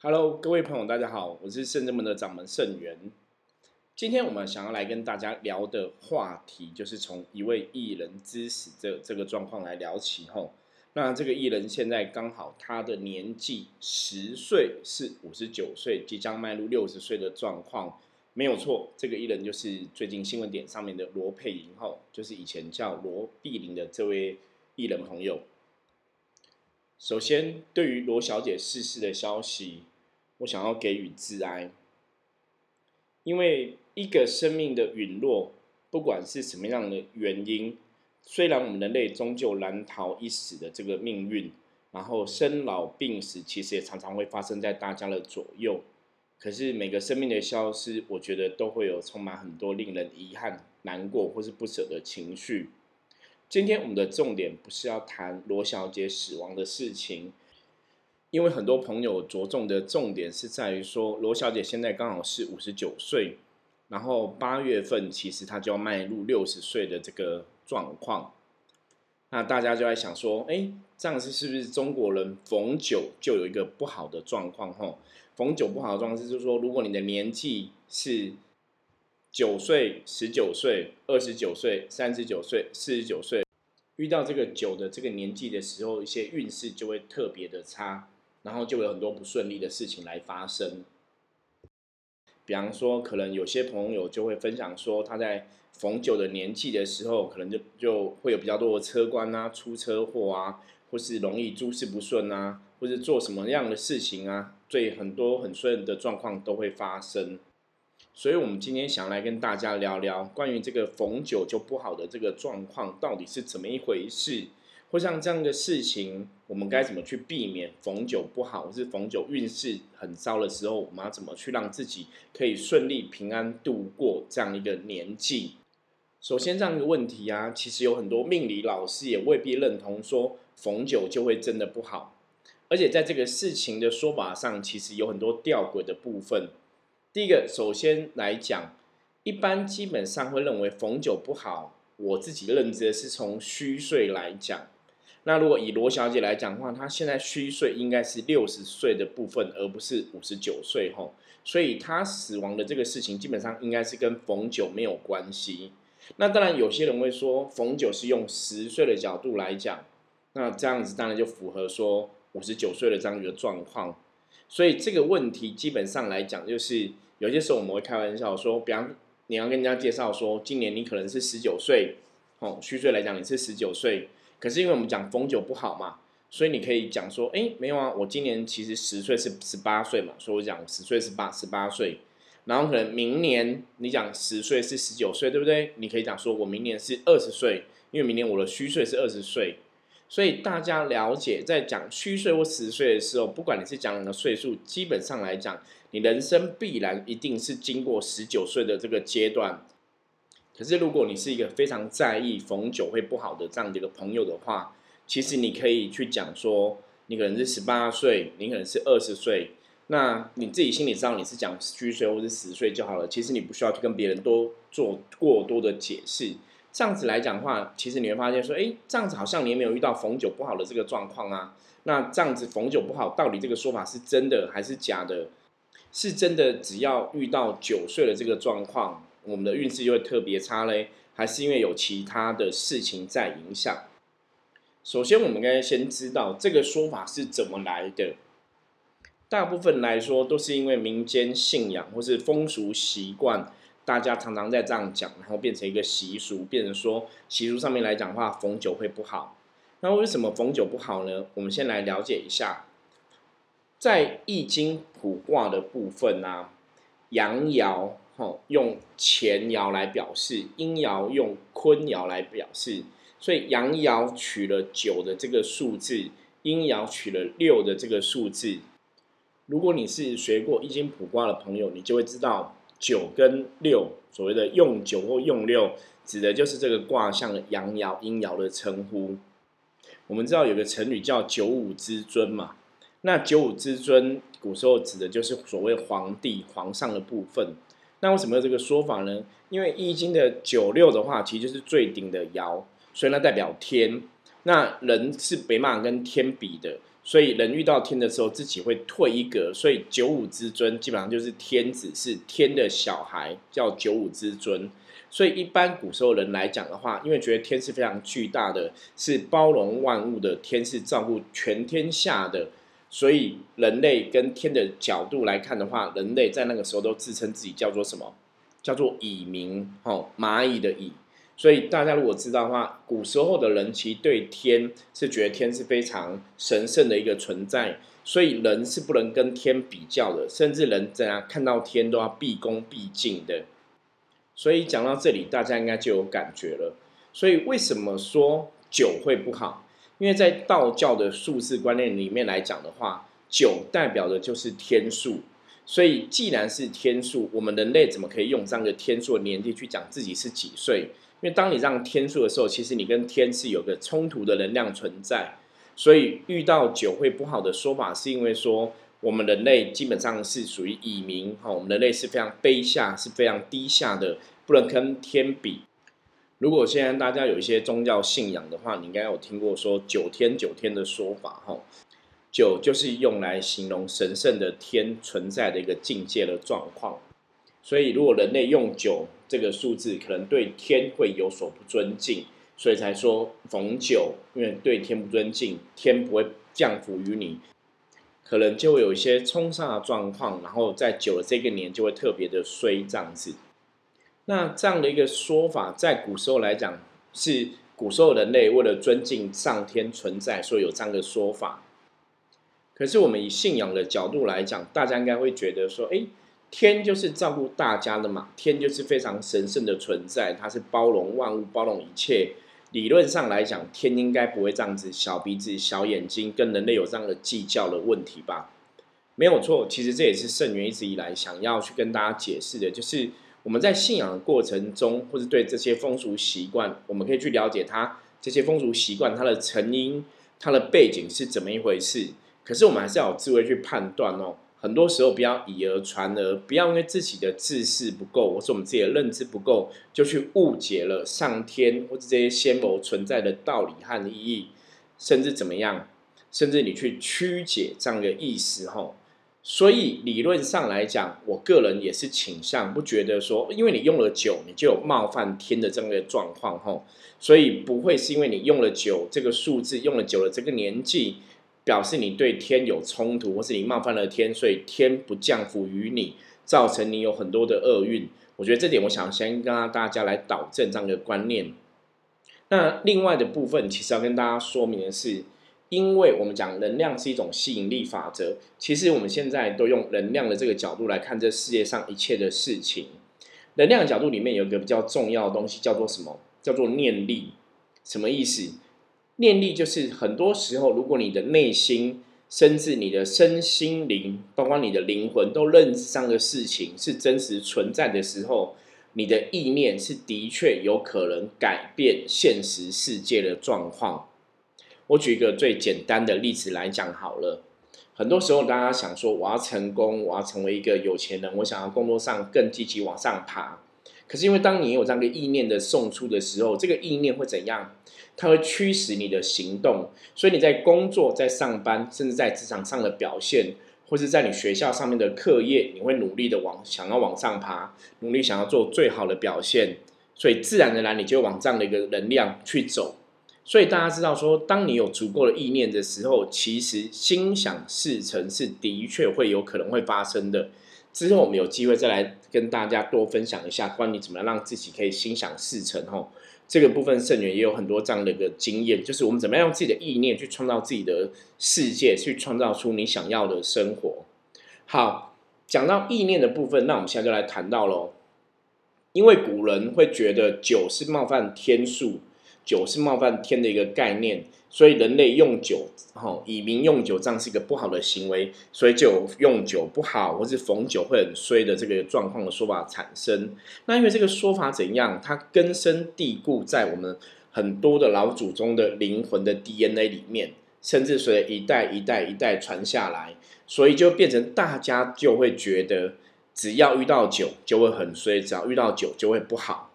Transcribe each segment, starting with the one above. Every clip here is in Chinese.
Hello，各位朋友，大家好，我是圣真门的掌门圣元。今天我们想要来跟大家聊的话题，就是从一位艺人之死这这个状况来聊起。吼，那这个艺人现在刚好他的年纪十岁是五十九岁，即将迈入六十岁的状况，没有错。这个艺人就是最近新闻点上面的罗佩莹，吼，就是以前叫罗碧玲的这位艺人朋友。首先，对于罗小姐逝世的消息。我想要给予致哀，因为一个生命的陨落，不管是什么样的原因，虽然我们人类终究难逃一死的这个命运，然后生老病死其实也常常会发生在大家的左右，可是每个生命的消失，我觉得都会有充满很多令人遗憾、难过或是不舍的情绪。今天我们的重点不是要谈罗小姐死亡的事情。因为很多朋友着重的重点是在于说，罗小姐现在刚好是五十九岁，然后八月份其实她就要迈入六十岁的这个状况。那大家就在想说，哎，这样子是不是中国人逢九就有一个不好的状况？吼，逢九不好的状况就是说，如果你的年纪是九岁、十九岁、二十九岁、三十九岁、四十九岁，遇到这个九的这个年纪的时候，一些运势就会特别的差。然后就有很多不顺利的事情来发生，比方说，可能有些朋友就会分享说，他在逢九的年纪的时候，可能就就会有比较多的车关啊，出车祸啊，或是容易诸事不顺啊，或是做什么样的事情啊，最很多很顺的状况都会发生。所以，我们今天想来跟大家聊聊关于这个逢九就不好的这个状况到底是怎么一回事。或像这样的事情，我们该怎么去避免逢九不好，或是逢九运势很糟的时候，我们要怎么去让自己可以顺利平安度过这样一个年纪？首先，这样一个问题啊，其实有很多命理老师也未必认同说逢九就会真的不好，而且在这个事情的说法上，其实有很多吊诡的部分。第一个，首先来讲，一般基本上会认为逢九不好，我自己认知的是从虚岁来讲。那如果以罗小姐来讲的话，她现在虚岁应该是六十岁的部分，而不是五十九岁吼，所以她死亡的这个事情基本上应该是跟逢九没有关系。那当然有些人会说逢九是用十岁的角度来讲，那这样子当然就符合说五十九岁的这样一个状况。所以这个问题基本上来讲，就是有些时候我们会开玩笑说，比方你要跟人家介绍说，今年你可能是十九岁，哦，虚岁来讲你是十九岁。可是因为我们讲逢九不好嘛，所以你可以讲说，哎，没有啊，我今年其实十岁是十八岁嘛，所以我讲十岁是八十八岁，然后可能明年你讲十岁是十九岁，对不对？你可以讲说我明年是二十岁，因为明年我的虚岁是二十岁，所以大家了解在讲虚岁或十岁的时候，不管你是讲哪个岁数，基本上来讲，你人生必然一定是经过十九岁的这个阶段。可是，如果你是一个非常在意逢九会不好的这样的一个朋友的话，其实你可以去讲说，你可能是十八岁，你可能是二十岁，那你自己心里知道你是讲虚岁或者十岁就好了。其实你不需要去跟别人多做过多的解释。这样子来讲的话，其实你会发现说，哎，这样子好像你也没有遇到逢九不好的这个状况啊。那这样子逢九不好，到底这个说法是真的还是假的？是真的，只要遇到九岁的这个状况。我们的运势就会特别差嘞，还是因为有其他的事情在影响？首先，我们应该先知道这个说法是怎么来的。大部分来说，都是因为民间信仰或是风俗习惯，大家常常在这样讲，然后变成一个习俗，变成说习俗上面来讲话，逢九会不好。那为什么逢九不好呢？我们先来了解一下，在易经卜卦的部分呢，阳爻。哈，用乾爻来表示，阴爻用坤爻来表示，所以阳爻取了九的这个数字，阴爻取了六的这个数字。如果你是学过易经卜卦的朋友，你就会知道九跟六，所谓的用九或用六，指的就是这个卦象阳爻、阴爻的称呼。我们知道有个成语叫九五之尊嘛，那九五之尊，古时候指的就是所谓皇帝、皇上的部分。那为什么有这个说法呢？因为易经的九六的话，其实就是最顶的爻，所以它代表天。那人是没办法跟天比的，所以人遇到天的时候，自己会退一格。所以九五之尊基本上就是天子，是天的小孩，叫九五之尊。所以一般古时候人来讲的话，因为觉得天是非常巨大的，是包容万物的，天是照顾全天下的。所以人类跟天的角度来看的话，人类在那个时候都自称自己叫做什么？叫做蚁民，哦，蚂蚁的蚁。所以大家如果知道的话，古时候的人其实对天是觉得天是非常神圣的一个存在，所以人是不能跟天比较的，甚至人怎样看到天都要毕恭毕敬的。所以讲到这里，大家应该就有感觉了。所以为什么说酒会不好？因为在道教的数字观念里面来讲的话，九代表的就是天数，所以既然是天数，我们人类怎么可以用这样的天数的年纪去讲自己是几岁？因为当你让天数的时候，其实你跟天是有个冲突的能量存在，所以遇到酒会不好的说法，是因为说我们人类基本上是属于蚁民哈，我们人类是非常卑下，是非常低下的，不能跟天比。如果现在大家有一些宗教信仰的话，你应该有听过说九天九天的说法哈。九就是用来形容神圣的天存在的一个境界的状况，所以如果人类用九这个数字，可能对天会有所不尊敬，所以才说逢九，因为对天不尊敬，天不会降福于你，可能就会有一些冲煞的状况，然后在九的这个年就会特别的衰这样子。那这样的一个说法，在古时候来讲，是古时候人类为了尊敬上天存在，所以有这样的说法。可是我们以信仰的角度来讲，大家应该会觉得说，哎，天就是照顾大家的嘛，天就是非常神圣的存在，它是包容万物、包容一切。理论上来讲，天应该不会这样子小鼻子、小眼睛，跟人类有这样的计较的问题吧？没有错，其实这也是圣元一直以来想要去跟大家解释的，就是。我们在信仰的过程中，或者对这些风俗习惯，我们可以去了解它这些风俗习惯它的成因、它的背景是怎么一回事。可是我们还是要有智慧去判断哦。很多时候不要以讹传讹，不要因为自己的知识不够，或是我们自己的认知不够，就去误解了上天或者这些仙谋存在的道理和意义，甚至怎么样，甚至你去曲解这样的意思吼。所以理论上来讲，我个人也是倾向不觉得说，因为你用了酒，你就有冒犯天的这样的状况吼。所以不会是因为你用了酒这个数字，用了酒的这个年纪，表示你对天有冲突，或是你冒犯了天，所以天不降福于你，造成你有很多的厄运。我觉得这点，我想先跟大家来导正这样的观念。那另外的部分，其实要跟大家说明的是。因为我们讲能量是一种吸引力法则，其实我们现在都用能量的这个角度来看这世界上一切的事情。能量角度里面有一个比较重要的东西，叫做什么？叫做念力。什么意思？念力就是很多时候，如果你的内心，甚至你的身心灵，包括你的灵魂，都认知上的事情是真实存在的时候，你的意念是的确有可能改变现实世界的状况。我举一个最简单的例子来讲好了。很多时候，大家想说我要成功，我要成为一个有钱人，我想要工作上更积极往上爬。可是因为当你有这样的意念的送出的时候，这个意念会怎样？它会驱使你的行动。所以你在工作、在上班，甚至在职场上的表现，或是在你学校上面的课业，你会努力的往想要往上爬，努力想要做最好的表现。所以自然而然，你就往这样的一个能量去走。所以大家知道说，当你有足够的意念的时候，其实心想事成是的确会有可能会发生的。之后我们有机会再来跟大家多分享一下，关于怎么样让自己可以心想事成。哦，这个部分圣元也有很多这样的一个经验，就是我们怎么样用自己的意念去创造自己的世界，去创造出你想要的生活。好，讲到意念的部分，那我们现在就来谈到喽。因为古人会觉得酒是冒犯天数。酒是冒犯天的一个概念，所以人类用酒，哈，以民用酒，这样是一个不好的行为，所以就有用酒不好，或是逢酒会很衰的这个状况的说法产生。那因为这个说法怎样，它根深蒂固在我们很多的老祖宗的灵魂的 DNA 里面，甚至随一代一代一代传下来，所以就变成大家就会觉得，只要遇到酒就会很衰，只要遇到酒就会不好。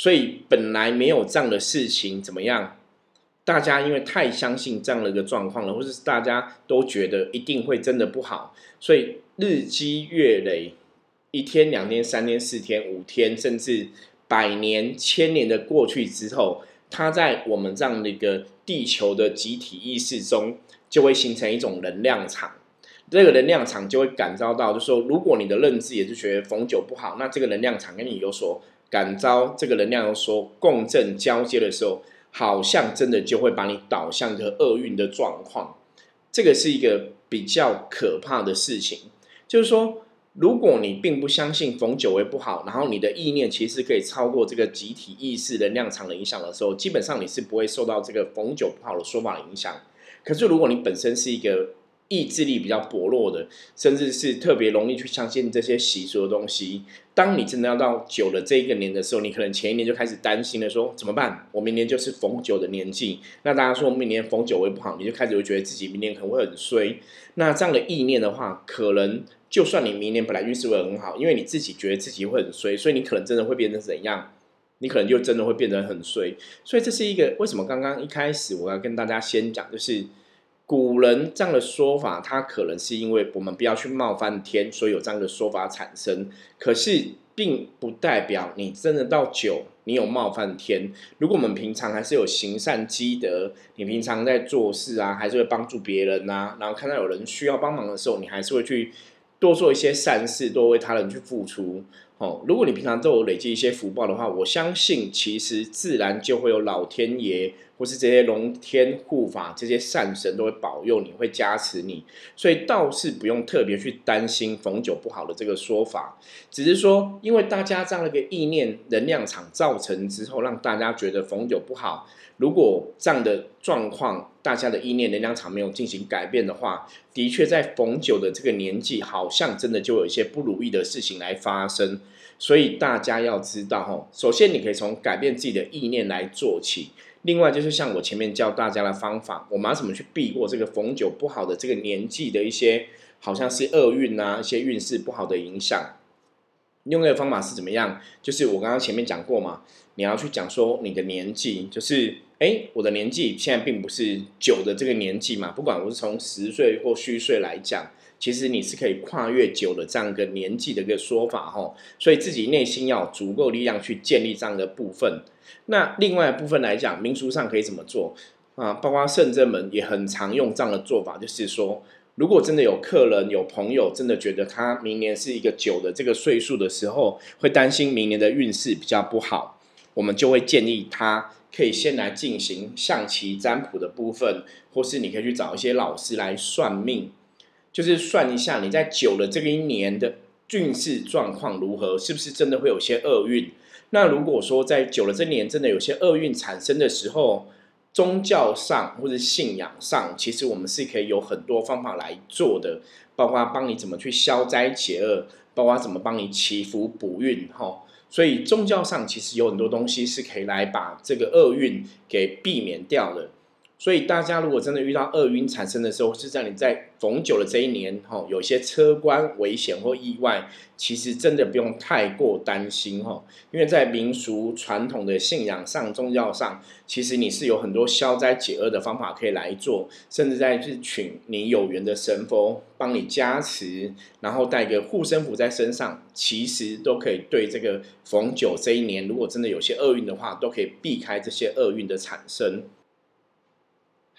所以本来没有这样的事情，怎么样？大家因为太相信这样的一个状况了，或者是大家都觉得一定会真的不好，所以日积月累，一天、两天、三天、四天、五天，甚至百年、千年的过去之后，它在我们这样的一个地球的集体意识中，就会形成一种能量场。这个能量场就会感召到，就说如果你的认知也是觉得逢九不好，那这个能量场跟你有所感召，这个能量说共振交接的时候。好像真的就会把你导向一个厄运的状况，这个是一个比较可怕的事情。就是说，如果你并不相信逢九为不好，然后你的意念其实可以超过这个集体意识能量场的影响的时候，基本上你是不会受到这个逢九不好的说法的影响。可是，如果你本身是一个意志力比较薄弱的，甚至是特别容易去相信这些习俗的东西。当你真的要到九的这一个年的时候，你可能前一年就开始担心了，说怎么办？我明年就是逢九的年纪。那大家说明年逢九会不好，你就开始会觉得自己明年可能会很衰。那这样的意念的话，可能就算你明年本来运势会很好，因为你自己觉得自己会很衰，所以你可能真的会变成怎样？你可能就真的会变得很衰。所以这是一个为什么刚刚一开始我要跟大家先讲，就是。古人这样的说法，他可能是因为我们不要去冒犯天，所以有这样的说法产生。可是，并不代表你真的到九，你有冒犯天。如果我们平常还是有行善积德，你平常在做事啊，还是会帮助别人呐，然后看到有人需要帮忙的时候，你还是会去多做一些善事，多为他人去付出。哦，如果你平常都有累积一些福报的话，我相信其实自然就会有老天爷或是这些龙天护法、这些善神都会保佑你，会加持你，所以倒是不用特别去担心逢九不好的这个说法，只是说因为大家这样的一个意念能量场造成之后，让大家觉得逢九不好。如果这样的状况，大家的意念能量场没有进行改变的话，的确在逢九的这个年纪，好像真的就有一些不如意的事情来发生。所以大家要知道，吼，首先你可以从改变自己的意念来做起。另外就是像我前面教大家的方法，我们要怎么去避过这个逢九不好的这个年纪的一些好像是厄运啊，一些运势不好的影响。用的方法是怎么样？就是我刚刚前面讲过嘛，你要去讲说你的年纪，就是哎，我的年纪现在并不是九的这个年纪嘛，不管我是从十岁或虚岁来讲。其实你是可以跨越九的这样一个年纪的一个说法哈，所以自己内心要足够力量去建立这样的部分。那另外一部分来讲，民俗上可以怎么做啊？包括圣正们也很常用这样的做法，就是说，如果真的有客人、有朋友真的觉得他明年是一个九的这个岁数的时候，会担心明年的运势比较不好，我们就会建议他可以先来进行象棋占卜的部分，或是你可以去找一些老师来算命。就是算一下你在九的这个一年的运势状况如何，是不是真的会有些厄运？那如果说在九的这年真的有些厄运产生的时候，宗教上或者信仰上，其实我们是可以有很多方法来做的，包括帮你怎么去消灾解厄，包括怎么帮你祈福补运，哈。所以宗教上其实有很多东西是可以来把这个厄运给避免掉的。所以大家如果真的遇到厄运产生的时候，是在你在逢九的这一年，哈，有些车关危险或意外，其实真的不用太过担心，哈，因为在民俗传统的信仰上、宗教上，其实你是有很多消灾解厄的方法可以来做，甚至在去请你有缘的神佛帮你加持，然后带个护身符在身上，其实都可以对这个逢九这一年，如果真的有些厄运的话，都可以避开这些厄运的产生。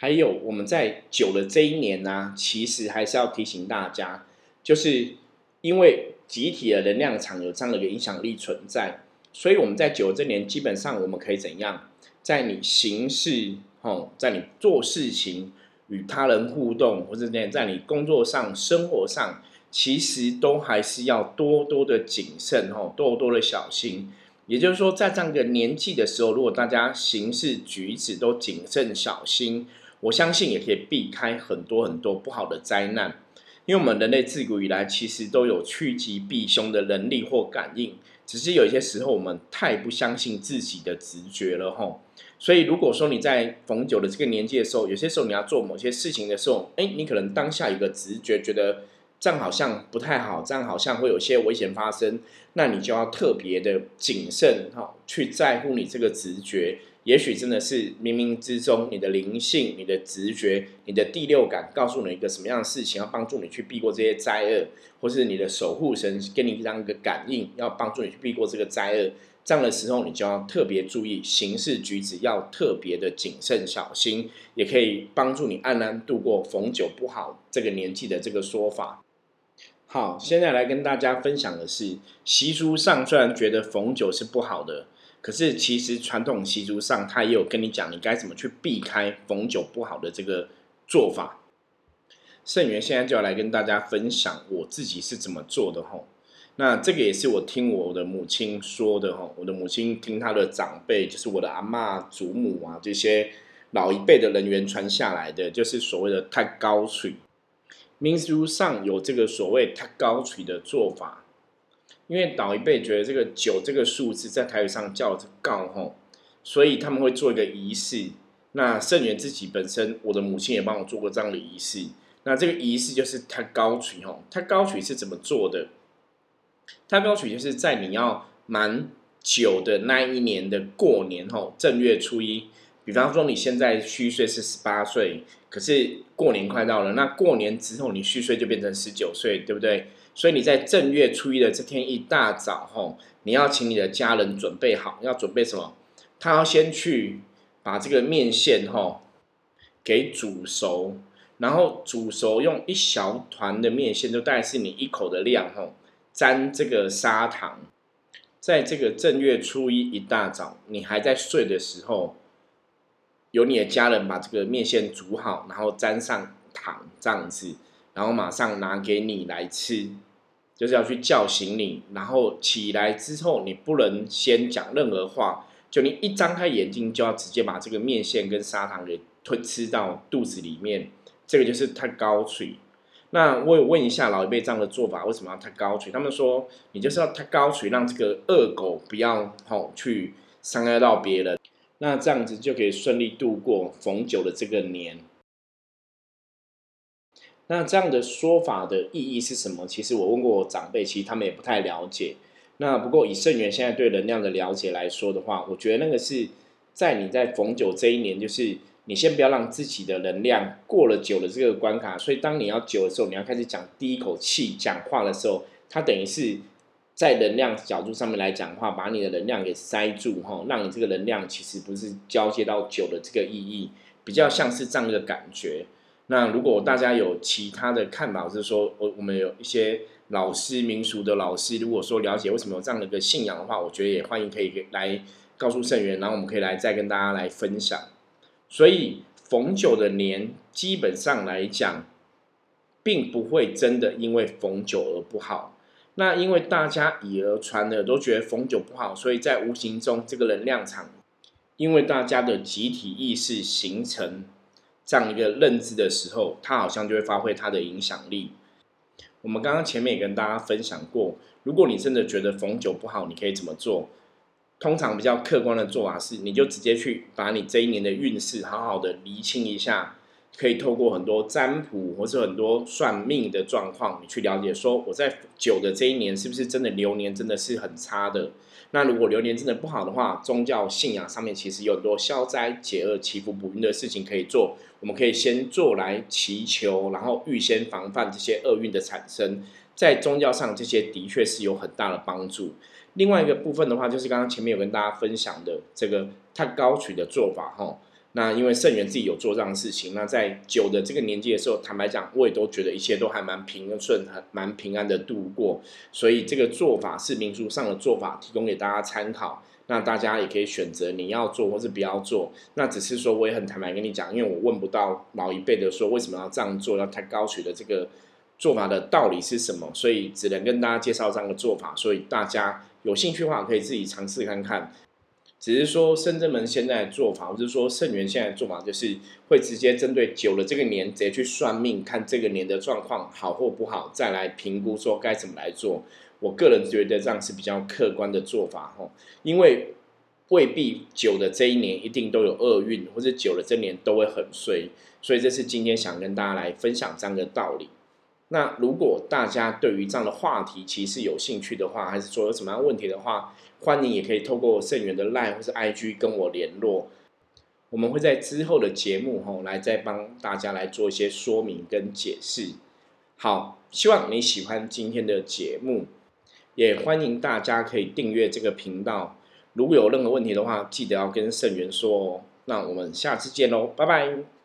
还有我们在九的这一年呢，其实还是要提醒大家，就是因为集体的能量场有这样的一个影响力存在，所以我们在九这年基本上我们可以怎样，在你行事哦，在你做事情与他人互动，或者在在你工作上、生活上，其实都还是要多多的谨慎哦，多多的小心。也就是说，在这样一个年纪的时候，如果大家行事举止都谨慎小心。我相信也可以避开很多很多不好的灾难，因为我们人类自古以来其实都有趋吉避凶的能力或感应，只是有一些时候我们太不相信自己的直觉了吼。所以如果说你在逢九的这个年纪的时候，有些时候你要做某些事情的时候，哎，你可能当下有个直觉，觉得这样好像不太好，这样好像会有些危险发生，那你就要特别的谨慎哈，去在乎你这个直觉。也许真的是冥冥之中，你的灵性、你的直觉、你的第六感，告诉你一个什么样的事情，要帮助你去避过这些灾厄，或是你的守护神给你这样一个感应，要帮助你去避过这个灾厄。这样的时候，你就要特别注意行事举止，要特别的谨慎小心，也可以帮助你安然度过逢九不好这个年纪的这个说法。好，现在来跟大家分享的是，习俗上虽然觉得逢九是不好的。可是，其实传统习俗上，他也有跟你讲，你该怎么去避开逢九不好的这个做法。圣元现在就要来跟大家分享我自己是怎么做的吼。那这个也是我听我的母亲说的吼，我的母亲听她的长辈，就是我的阿妈、祖母啊这些老一辈的人员传下来的，就是所谓的太高水。民俗上有这个所谓太高水的做法。因为老一辈觉得这个九这个数字在台语上叫“告”吼，所以他们会做一个仪式。那圣元自己本身，我的母亲也帮我做过这样的仪式。那这个仪式就是他高曲吼，他高曲是怎么做的？他高曲就是在你要满九的那一年的过年吼，正月初一。比方说你现在虚岁是十八岁，可是过年快到了，那过年之后你虚岁就变成十九岁，对不对？所以你在正月初一的这天一大早，吼，你要请你的家人准备好，要准备什么？他要先去把这个面线，吼，给煮熟，然后煮熟用一小团的面线，就大概是你一口的量，吼，沾这个砂糖，在这个正月初一一大早，你还在睡的时候，有你的家人把这个面线煮好，然后沾上糖这样子，然后马上拿给你来吃。就是要去叫醒你，然后起来之后，你不能先讲任何话，就你一张开眼睛，就要直接把这个面线跟砂糖给吞吃到肚子里面。这个就是太高垂。那我有问一下老一辈这样的做法，为什么要太高垂？他们说，你就是要太高垂，让这个恶狗不要吼去伤害到别人，那这样子就可以顺利度过逢九的这个年。那这样的说法的意义是什么？其实我问过我长辈，其实他们也不太了解。那不过以圣元现在对能量的了解来说的话，我觉得那个是在你在逢九这一年，就是你先不要让自己的能量过了九的这个关卡。所以当你要九的时候，你要开始讲第一口气讲话的时候，它等于是在能量角度上面来讲话，把你的能量给塞住哈，让你这个能量其实不是交接到九的这个意义，比较像是这样一个感觉。那如果大家有其他的看法，就是说我我们有一些老师民俗的老师，如果说了解为什么有这样的一个信仰的话，我觉得也欢迎可以来告诉圣元，然后我们可以来再跟大家来分享。所以逢九的年，基本上来讲，并不会真的因为逢九而不好。那因为大家以讹传讹，都觉得逢九不好，所以在无形中这个能量场，因为大家的集体意识形成。这样一个认知的时候，他好像就会发挥他的影响力。我们刚刚前面也跟大家分享过，如果你真的觉得逢九不好，你可以怎么做？通常比较客观的做法是，你就直接去把你这一年的运势好好的厘清一下，可以透过很多占卜或者很多算命的状况，你去了解说我在九的这一年是不是真的流年真的是很差的。那如果流年真的不好的话，宗教信仰上面其实有很多消灾解厄、祈福补运的事情可以做。我们可以先做来祈求，然后预先防范这些厄运的产生。在宗教上，这些的确是有很大的帮助。另外一个部分的话，就是刚刚前面有跟大家分享的这个太高取的做法，哈。那因为圣元自己有做这样的事情，那在九的这个年纪的时候，坦白讲，我也都觉得一切都还蛮平顺、很蛮平安的度过。所以这个做法是民俗上的做法，提供给大家参考。那大家也可以选择你要做或是不要做。那只是说，我也很坦白跟你讲，因为我问不到老一辈的说为什么要这样做，要太高取的这个做法的道理是什么，所以只能跟大家介绍这样的做法。所以大家有兴趣的话，可以自己尝试看看。只是说，深圳门现在的做法，或者说圣元现在的做法，就是会直接针对九了这个年，直接去算命，看这个年的状况好或不好，再来评估说该怎么来做。我个人觉得这样是比较客观的做法，吼，因为未必九的这一年一定都有厄运，或者九的这年都会很衰，所以这是今天想跟大家来分享这样的道理。那如果大家对于这样的话题其实有兴趣的话，还是说有什么样问题的话，欢迎也可以透过圣元的 Line 或是 IG 跟我联络。我们会在之后的节目吼来再帮大家来做一些说明跟解释。好，希望你喜欢今天的节目，也欢迎大家可以订阅这个频道。如果有任何问题的话，记得要跟盛元说哦。那我们下次见喽，拜拜。